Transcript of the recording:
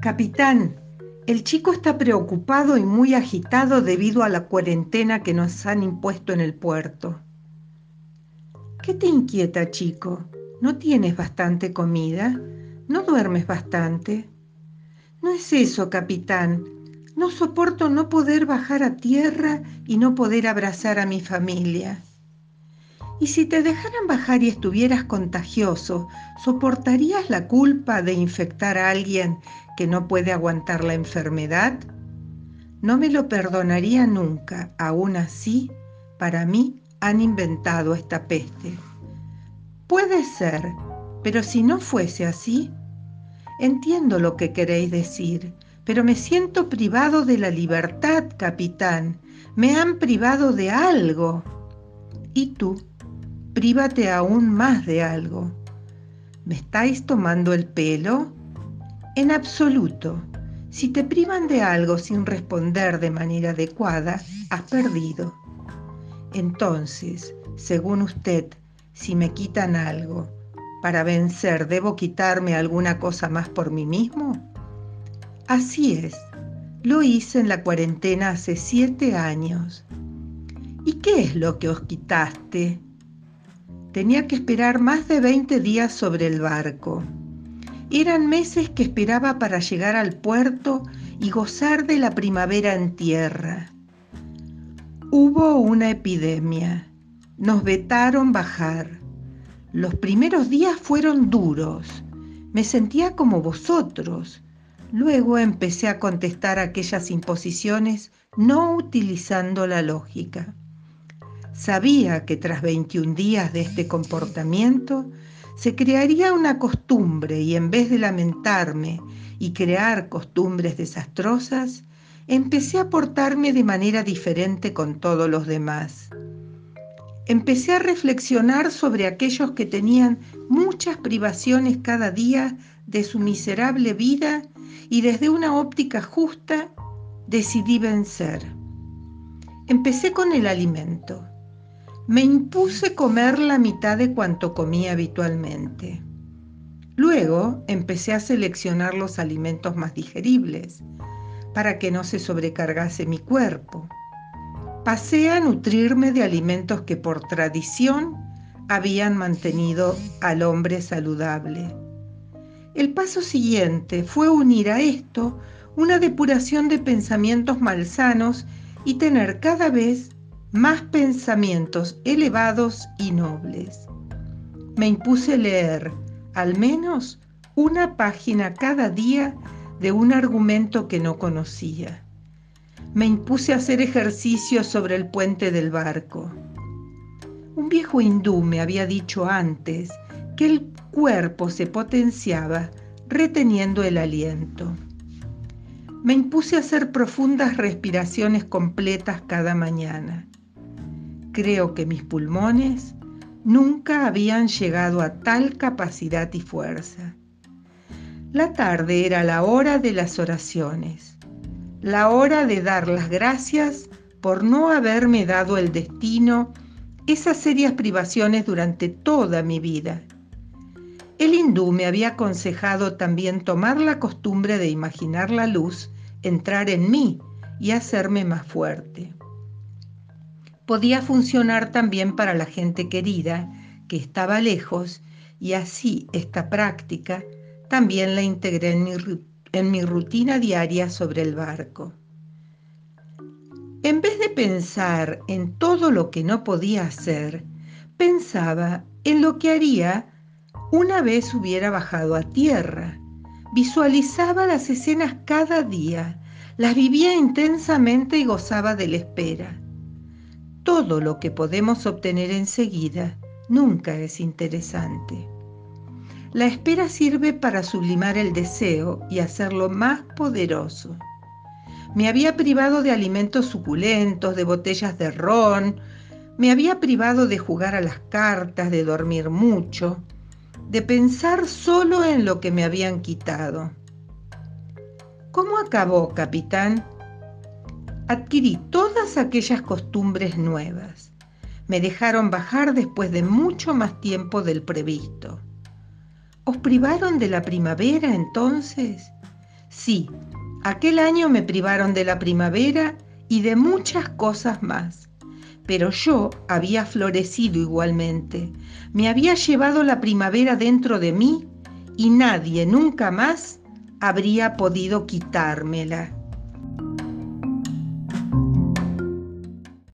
Capitán, el chico está preocupado y muy agitado debido a la cuarentena que nos han impuesto en el puerto. ¿Qué te inquieta, chico? ¿No tienes bastante comida? ¿No duermes bastante? No es eso, capitán. No soporto no poder bajar a tierra y no poder abrazar a mi familia. Y si te dejaran bajar y estuvieras contagioso, ¿soportarías la culpa de infectar a alguien que no puede aguantar la enfermedad? No me lo perdonaría nunca. Aún así, para mí han inventado esta peste. Puede ser, pero si no fuese así, entiendo lo que queréis decir, pero me siento privado de la libertad, capitán. Me han privado de algo. ¿Y tú? Prívate aún más de algo. ¿Me estáis tomando el pelo? En absoluto. Si te privan de algo sin responder de manera adecuada, has perdido. Entonces, según usted, si me quitan algo, para vencer debo quitarme alguna cosa más por mí mismo? Así es, lo hice en la cuarentena hace siete años. ¿Y qué es lo que os quitaste? Tenía que esperar más de 20 días sobre el barco. Eran meses que esperaba para llegar al puerto y gozar de la primavera en tierra. Hubo una epidemia. Nos vetaron bajar. Los primeros días fueron duros. Me sentía como vosotros. Luego empecé a contestar aquellas imposiciones no utilizando la lógica. Sabía que tras 21 días de este comportamiento se crearía una costumbre y en vez de lamentarme y crear costumbres desastrosas, empecé a portarme de manera diferente con todos los demás. Empecé a reflexionar sobre aquellos que tenían muchas privaciones cada día de su miserable vida y desde una óptica justa decidí vencer. Empecé con el alimento. Me impuse comer la mitad de cuanto comía habitualmente. Luego empecé a seleccionar los alimentos más digeribles para que no se sobrecargase mi cuerpo. Pasé a nutrirme de alimentos que por tradición habían mantenido al hombre saludable. El paso siguiente fue unir a esto una depuración de pensamientos malsanos y tener cada vez más pensamientos elevados y nobles. Me impuse leer al menos una página cada día de un argumento que no conocía. Me impuse hacer ejercicio sobre el puente del barco. Un viejo hindú me había dicho antes que el cuerpo se potenciaba reteniendo el aliento. Me impuse hacer profundas respiraciones completas cada mañana. Creo que mis pulmones nunca habían llegado a tal capacidad y fuerza. La tarde era la hora de las oraciones, la hora de dar las gracias por no haberme dado el destino esas serias privaciones durante toda mi vida. El hindú me había aconsejado también tomar la costumbre de imaginar la luz entrar en mí y hacerme más fuerte. Podía funcionar también para la gente querida que estaba lejos y así esta práctica también la integré en mi, en mi rutina diaria sobre el barco. En vez de pensar en todo lo que no podía hacer, pensaba en lo que haría una vez hubiera bajado a tierra. Visualizaba las escenas cada día, las vivía intensamente y gozaba de la espera. Todo lo que podemos obtener enseguida nunca es interesante. La espera sirve para sublimar el deseo y hacerlo más poderoso. Me había privado de alimentos suculentos, de botellas de ron, me había privado de jugar a las cartas, de dormir mucho, de pensar solo en lo que me habían quitado. ¿Cómo acabó, capitán? Adquirí todas aquellas costumbres nuevas. Me dejaron bajar después de mucho más tiempo del previsto. ¿Os privaron de la primavera entonces? Sí, aquel año me privaron de la primavera y de muchas cosas más. Pero yo había florecido igualmente. Me había llevado la primavera dentro de mí y nadie nunca más habría podido quitármela.